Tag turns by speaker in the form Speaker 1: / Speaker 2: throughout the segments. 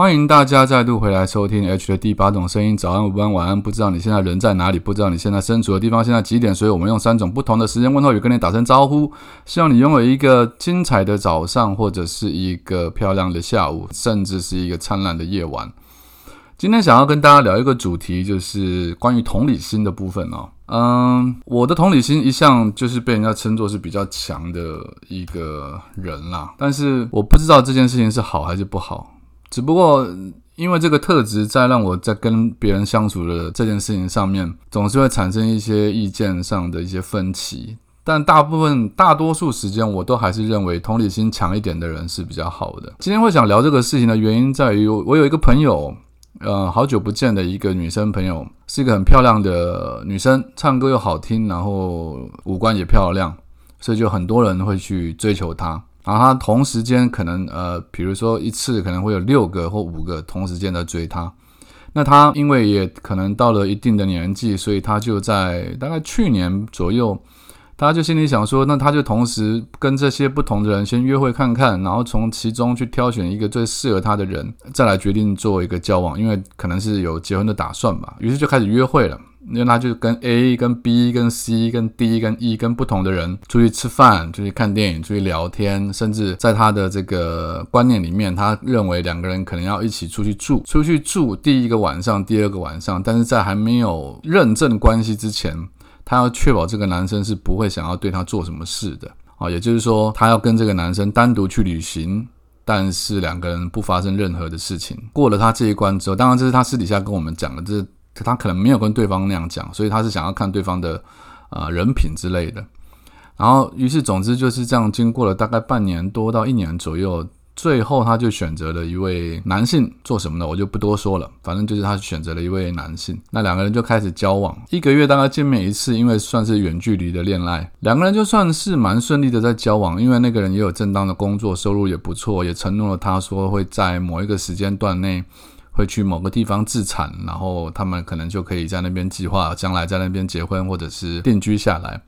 Speaker 1: 欢迎大家再度回来收听 H 的第八种声音。早安、午安、晚安，不知道你现在人在哪里，不知道你现在身处的地方现在几点，所以我们用三种不同的时间问候语跟你打声招呼。希望你拥有一个精彩的早上，或者是一个漂亮的下午，甚至是一个灿烂的夜晚。今天想要跟大家聊一个主题，就是关于同理心的部分哦。嗯，我的同理心一向就是被人家称作是比较强的一个人啦，但是我不知道这件事情是好还是不好。只不过因为这个特质，在让我在跟别人相处的这件事情上面，总是会产生一些意见上的一些分歧。但大部分、大多数时间，我都还是认为同理心强一点的人是比较好的。今天会想聊这个事情的原因，在于我有一个朋友，呃，好久不见的一个女生朋友，是一个很漂亮的女生，唱歌又好听，然后五官也漂亮，所以就很多人会去追求她。然后他同时间可能呃，比如说一次可能会有六个或五个同时间的追他。那他因为也可能到了一定的年纪，所以他就在大概去年左右，他就心里想说，那他就同时跟这些不同的人先约会看看，然后从其中去挑选一个最适合他的人，再来决定做一个交往，因为可能是有结婚的打算吧。于是就开始约会了。因为他就跟 A、跟 B、跟 C、跟 D、跟 E、跟不同的人出去吃饭、出去看电影、出去聊天，甚至在他的这个观念里面，他认为两个人可能要一起出去住。出去住第一个晚上、第二个晚上，但是在还没有认证关系之前，他要确保这个男生是不会想要对他做什么事的啊。也就是说，他要跟这个男生单独去旅行，但是两个人不发生任何的事情。过了他这一关之后，当然这是他私底下跟我们讲的，这。他可能没有跟对方那样讲，所以他是想要看对方的呃人品之类的。然后，于是总之就是这样，经过了大概半年多到一年左右，最后他就选择了一位男性做什么呢？我就不多说了，反正就是他选择了一位男性。那两个人就开始交往，一个月大概见面一次，因为算是远距离的恋爱。两个人就算是蛮顺利的在交往，因为那个人也有正当的工作，收入也不错，也承诺了他说会在某一个时间段内。会去某个地方自产，然后他们可能就可以在那边计划将来在那边结婚或者是定居下来。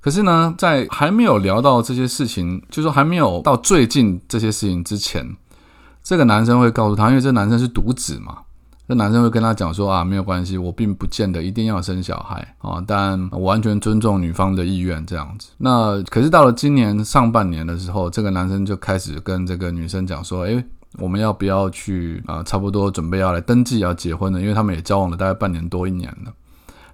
Speaker 1: 可是呢，在还没有聊到这些事情，就说还没有到最近这些事情之前，这个男生会告诉他，因为这男生是独子嘛，那男生会跟他讲说啊，没有关系，我并不见得一定要生小孩啊，但我完全尊重女方的意愿这样子。那可是到了今年上半年的时候，这个男生就开始跟这个女生讲说，诶。我们要不要去啊？差不多准备要来登记要结婚了，因为他们也交往了大概半年多一年了。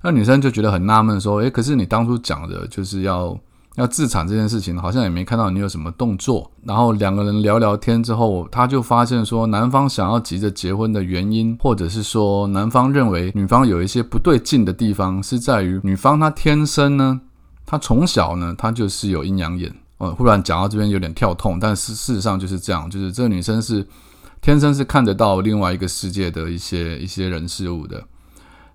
Speaker 1: 那女生就觉得很纳闷，说：“诶，可是你当初讲的就是要要自产这件事情，好像也没看到你有什么动作。”然后两个人聊聊天之后，他就发现说，男方想要急着结婚的原因，或者是说男方认为女方有一些不对劲的地方，是在于女方她天生呢，她从小呢，她就是有阴阳眼。哦，忽然讲到这边有点跳痛，但是事实上就是这样，就是这个女生是天生是看得到另外一个世界的一些一些人事物的，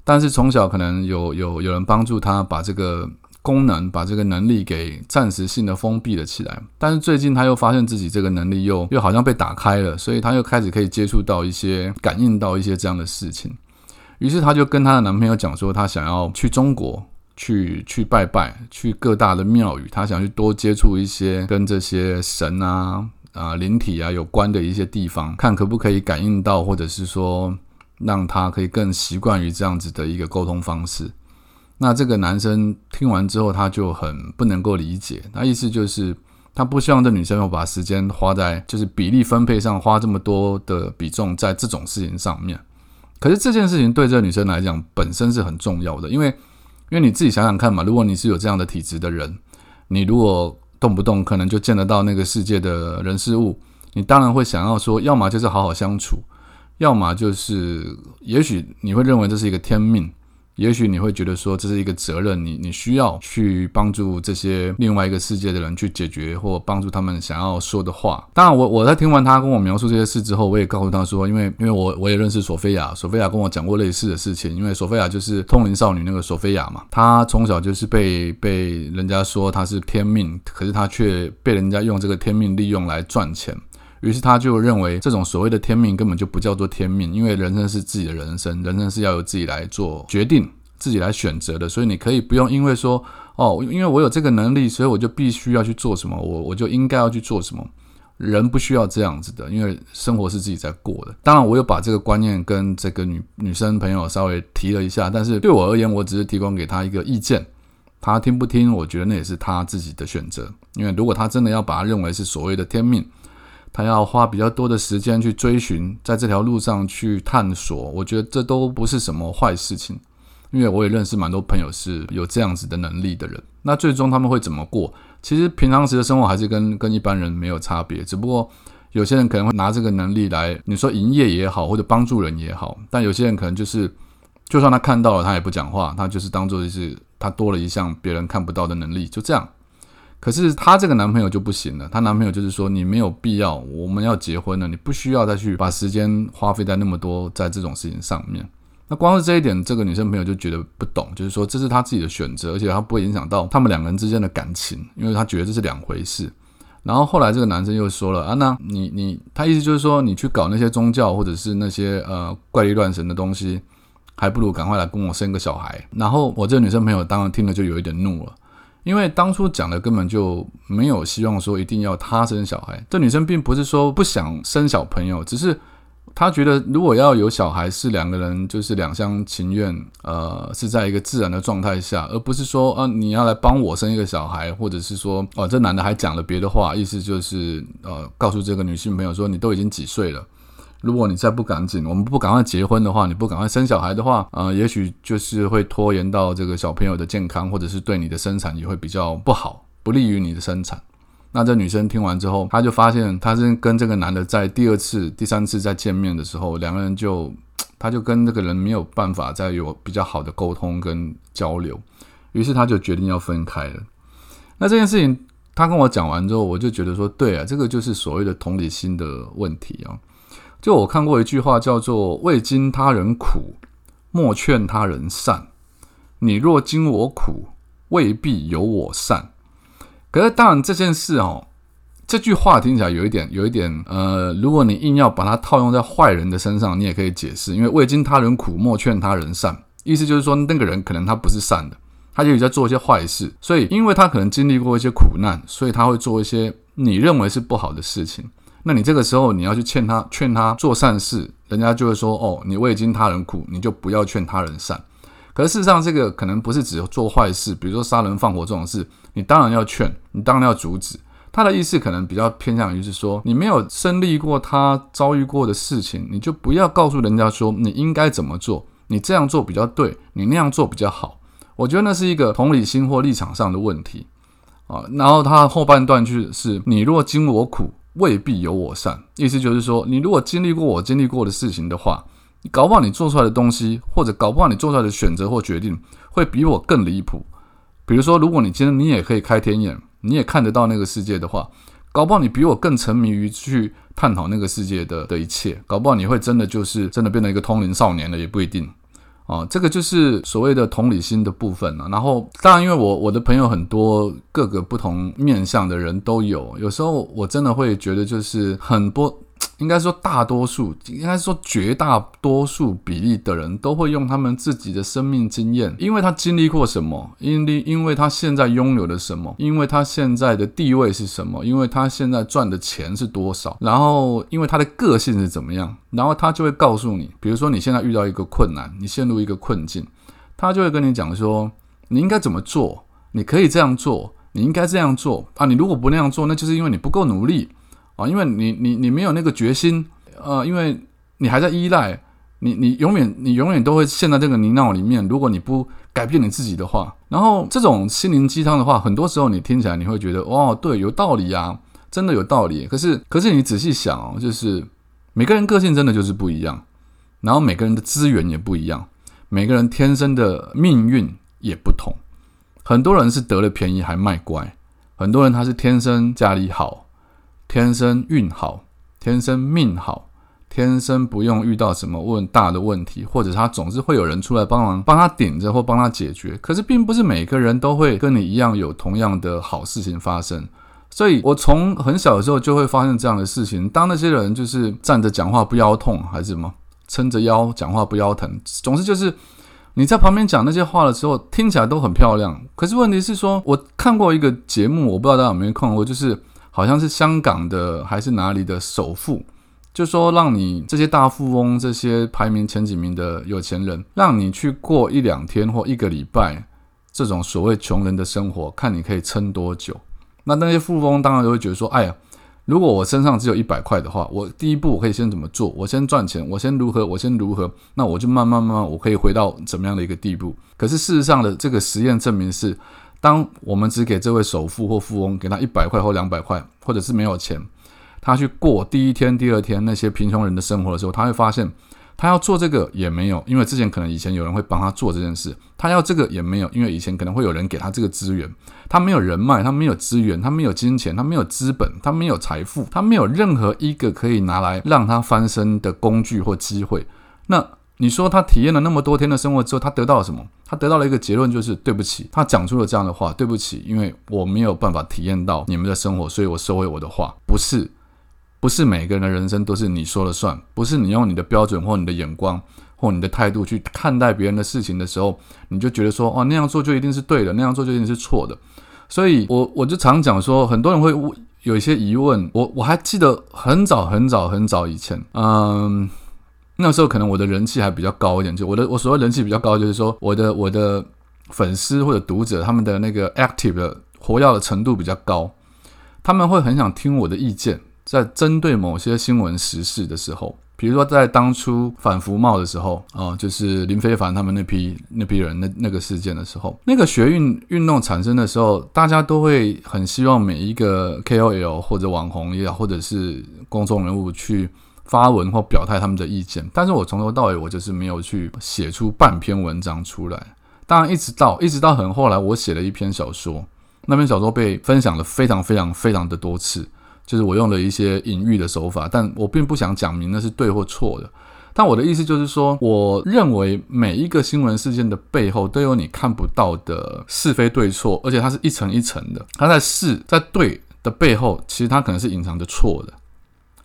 Speaker 1: 但是从小可能有有有人帮助她把这个功能、把这个能力给暂时性的封闭了起来，但是最近她又发现自己这个能力又又好像被打开了，所以她又开始可以接触到一些、感应到一些这样的事情，于是她就跟她的男朋友讲说，她想要去中国。去去拜拜，去各大的庙宇，他想去多接触一些跟这些神啊啊灵体啊有关的一些地方，看可不可以感应到，或者是说让他可以更习惯于这样子的一个沟通方式。那这个男生听完之后，他就很不能够理解，那意思就是他不希望这女生要把时间花在就是比例分配上，花这么多的比重在这种事情上面。可是这件事情对这个女生来讲本身是很重要的，因为。因为你自己想想看嘛，如果你是有这样的体质的人，你如果动不动可能就见得到那个世界的人事物，你当然会想要说，要么就是好好相处，要么就是也许你会认为这是一个天命，也许你会觉得说这是一个责任，你你需要去帮助这些另外一个世界的人去解决或帮助他们想要说的话。当然，我我在听完他跟我描述这些事之后，我也告诉他说，因为因为我我也认识索菲亚，索菲亚跟我讲过类似的事情。因为索菲亚就是通灵少女那个索菲亚嘛，她从小就是被被人家说她是天命，可是她却被人家用这个天命利用来赚钱。于是他就认为这种所谓的天命根本就不叫做天命，因为人生是自己的人生，人生是要由自己来做决定、自己来选择的。所以你可以不用因为说哦，因为我有这个能力，所以我就必须要去做什么，我我就应该要去做什么。人不需要这样子的，因为生活是自己在过的。当然，我有把这个观念跟这个女女生朋友稍微提了一下，但是对我而言，我只是提供给她一个意见，她听不听，我觉得那也是她自己的选择。因为如果她真的要把它认为是所谓的天命，他要花比较多的时间去追寻，在这条路上去探索，我觉得这都不是什么坏事情，因为我也认识蛮多朋友是有这样子的能力的人。那最终他们会怎么过？其实平常时的生活还是跟跟一般人没有差别，只不过有些人可能会拿这个能力来，你说营业也好，或者帮助人也好，但有些人可能就是，就算他看到了，他也不讲话，他就是当做是他多了一项别人看不到的能力，就这样。可是她这个男朋友就不行了，她男朋友就是说你没有必要，我们要结婚了，你不需要再去把时间花费在那么多在这种事情上面。那光是这一点，这个女生朋友就觉得不懂，就是说这是她自己的选择，而且她不会影响到他们两个人之间的感情，因为她觉得这是两回事。然后后来这个男生又说了啊，那你你他意思就是说你去搞那些宗教或者是那些呃怪力乱神的东西，还不如赶快来跟我生个小孩。然后我这个女生朋友当然听了就有一点怒了。因为当初讲的根本就没有希望说一定要她生小孩，这女生并不是说不想生小朋友，只是她觉得如果要有小孩是两个人就是两厢情愿，呃，是在一个自然的状态下，而不是说啊你要来帮我生一个小孩，或者是说哦这男的还讲了别的话，意思就是呃告诉这个女性朋友说你都已经几岁了。如果你再不赶紧，我们不赶快结婚的话，你不赶快生小孩的话，呃，也许就是会拖延到这个小朋友的健康，或者是对你的生产也会比较不好，不利于你的生产。那这女生听完之后，她就发现，她是跟这个男的在第二次、第三次再见面的时候，两个人就，她就跟这个人没有办法再有比较好的沟通跟交流，于是她就决定要分开了。那这件事情，她跟我讲完之后，我就觉得说，对啊，这个就是所谓的同理心的问题啊。就我看过一句话，叫做“未经他人苦，莫劝他人善。你若经我苦，未必有我善。”可是，当然这件事哦，这句话听起来有一点，有一点呃，如果你硬要把它套用在坏人的身上，你也可以解释，因为“未经他人苦，莫劝他人善”，意思就是说，那个人可能他不是善的，他就在做一些坏事，所以因为他可能经历过一些苦难，所以他会做一些你认为是不好的事情。那你这个时候你要去劝他，劝他做善事，人家就会说：“哦，你未经他人苦，你就不要劝他人善。”可是事实上，这个可能不是只做坏事，比如说杀人放火这种事，你当然要劝，你当然要阻止。他的意思可能比较偏向于是说，你没有经历过他遭遇过的事情，你就不要告诉人家说你应该怎么做，你这样做比较对，你那样做比较好。我觉得那是一个同理心或立场上的问题啊。然后他后半段就是：“你若经我苦。”未必有我善，意思就是说，你如果经历过我经历过的事情的话，你搞不好你做出来的东西，或者搞不好你做出来的选择或决定，会比我更离谱。比如说，如果你今天你也可以开天眼，你也看得到那个世界的话，搞不好你比我更沉迷于去探讨那个世界的的一切，搞不好你会真的就是真的变成一个通灵少年了，也不一定。哦，这个就是所谓的同理心的部分了。然后，当然，因为我我的朋友很多，各个不同面向的人都有。有时候我真的会觉得，就是很多。应该说，大多数，应该说绝大多数比例的人都会用他们自己的生命经验，因为他经历过什么，因为因为他现在拥有了什么，因为他现在的地位是什么，因为他现在赚的钱是多少，然后因为他的个性是怎么样，然后他就会告诉你，比如说你现在遇到一个困难，你陷入一个困境，他就会跟你讲说，你应该怎么做，你可以这样做，你应该这样做啊，你如果不那样做，那就是因为你不够努力。啊，因为你你你没有那个决心，呃，因为你还在依赖，你你永远你永远都会陷在这个泥淖里面。如果你不改变你自己的话，然后这种心灵鸡汤的话，很多时候你听起来你会觉得，哦，对，有道理啊，真的有道理。可是可是你仔细想哦，就是每个人个性真的就是不一样，然后每个人的资源也不一样，每个人天生的命运也不同。很多人是得了便宜还卖乖，很多人他是天生家里好，天生运好，天生命好。天生不用遇到什么问大的问题，或者他总是会有人出来帮忙，帮他顶着或帮他解决。可是并不是每个人都会跟你一样有同样的好事情发生。所以我从很小的时候就会发现这样的事情：当那些人就是站着讲话不腰痛，还是什么撑着腰讲话不腰疼，总之就是你在旁边讲那些话的时候，听起来都很漂亮。可是问题是说，我看过一个节目，我不知道大家有没有看过，就是好像是香港的还是哪里的首富。就说让你这些大富翁、这些排名前几名的有钱人，让你去过一两天或一个礼拜这种所谓穷人的生活，看你可以撑多久。那那些富翁当然就会觉得说：“哎呀，如果我身上只有一百块的话，我第一步我可以先怎么做？我先赚钱，我先如何？我先如何？那我就慢慢慢慢，我可以回到怎么样的一个地步？可是事实上的这个实验证明是，当我们只给这位首富或富翁给他一百块或两百块，或者是没有钱。他去过第一天、第二天那些贫穷人的生活的时候，他会发现，他要做这个也没有，因为之前可能以前有人会帮他做这件事；他要这个也没有，因为以前可能会有人给他这个资源。他没有人脉，他没有资源，他没有金钱，他没有资本，他没有财富，他没有任何一个可以拿来让他翻身的工具或机会。那你说他体验了那么多天的生活之后，他得到了什么？他得到了一个结论，就是对不起，他讲出了这样的话，对不起，因为我没有办法体验到你们的生活，所以我收回我的话，不是。不是每个人的人生都是你说了算，不是你用你的标准或你的眼光或你的态度去看待别人的事情的时候，你就觉得说哦那样做就一定是对的，那样做就一定是错的。所以，我我就常讲说，很多人会有一些疑问。我我还记得很早很早很早以前，嗯，那时候可能我的人气还比较高一点，就我的我所谓人气比较高，就是说我的我的粉丝或者读者他们的那个 active 的活跃的程度比较高，他们会很想听我的意见。在针对某些新闻时事的时候，比如说在当初反服贸的时候，啊，就是林非凡他们那批那批人那那个事件的时候，那个学运运动产生的时候，大家都会很希望每一个 KOL 或者网红也好，或者是公众人物去发文或表态他们的意见。但是我从头到尾我就是没有去写出半篇文章出来。当然，一直到一直到很后来，我写了一篇小说，那篇小说被分享了非常非常非常的多次。就是我用了一些隐喻的手法，但我并不想讲明那是对或错的。但我的意思就是说，我认为每一个新闻事件的背后都有你看不到的是非对错，而且它是一层一层的。它在是，在对的背后，其实它可能是隐藏着错的；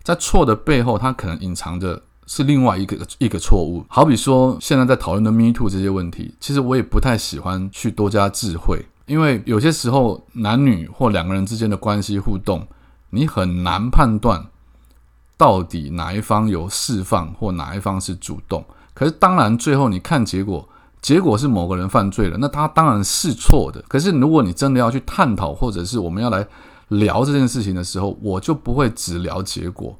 Speaker 1: 在错的背后，它可能隐藏着是另外一个一个错误。好比说，现在在讨论的 Me Too 这些问题，其实我也不太喜欢去多加智慧，因为有些时候男女或两个人之间的关系互动。你很难判断到底哪一方有释放或哪一方是主动。可是当然，最后你看结果，结果是某个人犯罪了，那他当然是错的。可是如果你真的要去探讨，或者是我们要来聊这件事情的时候，我就不会只聊结果。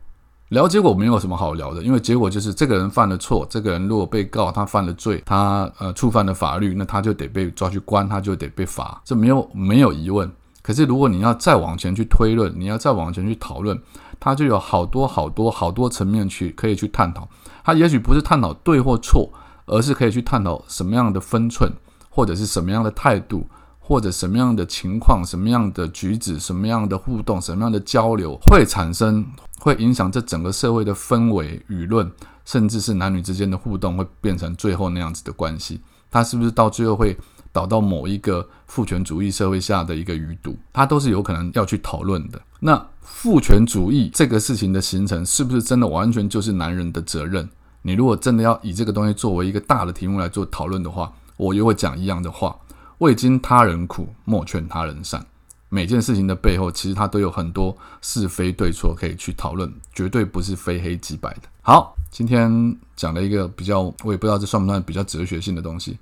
Speaker 1: 聊结果没有什么好聊的，因为结果就是这个人犯了错，这个人如果被告他犯了罪，他呃触犯了法律，那他就得被抓去关，他就得被罚，这没有没有疑问。可是，如果你要再往前去推论，你要再往前去讨论，它就有好多好多好多层面去可以去探讨。它也许不是探讨对或错，而是可以去探讨什么样的分寸，或者是什么样的态度，或者什么样的情况、什么样的举止、什么样的互动、什么样的交流，会产生会影响这整个社会的氛围、舆论，甚至是男女之间的互动，会变成最后那样子的关系。它是不是到最后会？导到某一个父权主义社会下的一个余毒，它都是有可能要去讨论的。那父权主义这个事情的形成，是不是真的完全就是男人的责任？你如果真的要以这个东西作为一个大的题目来做讨论的话，我又会讲一样的话：未经他人苦，莫劝他人善。每件事情的背后，其实它都有很多是非对错可以去讨论，绝对不是非黑即白的。好，今天讲了一个比较，我也不知道这算不算比较哲学性的东西。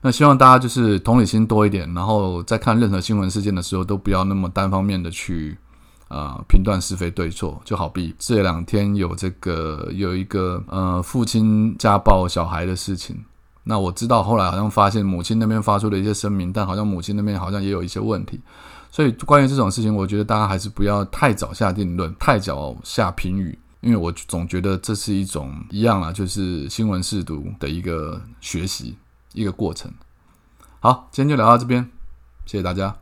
Speaker 1: 那希望大家就是同理心多一点，然后在看任何新闻事件的时候，都不要那么单方面的去啊评断是非对错。就好比这两天有这个有一个呃父亲家暴小孩的事情，那我知道后来好像发现母亲那边发出了一些声明，但好像母亲那边好像也有一些问题。所以关于这种事情，我觉得大家还是不要太早下定论，太早下评语，因为我总觉得这是一种一样啊，就是新闻试读的一个学习。一个过程。好，今天就聊到这边，谢谢大家。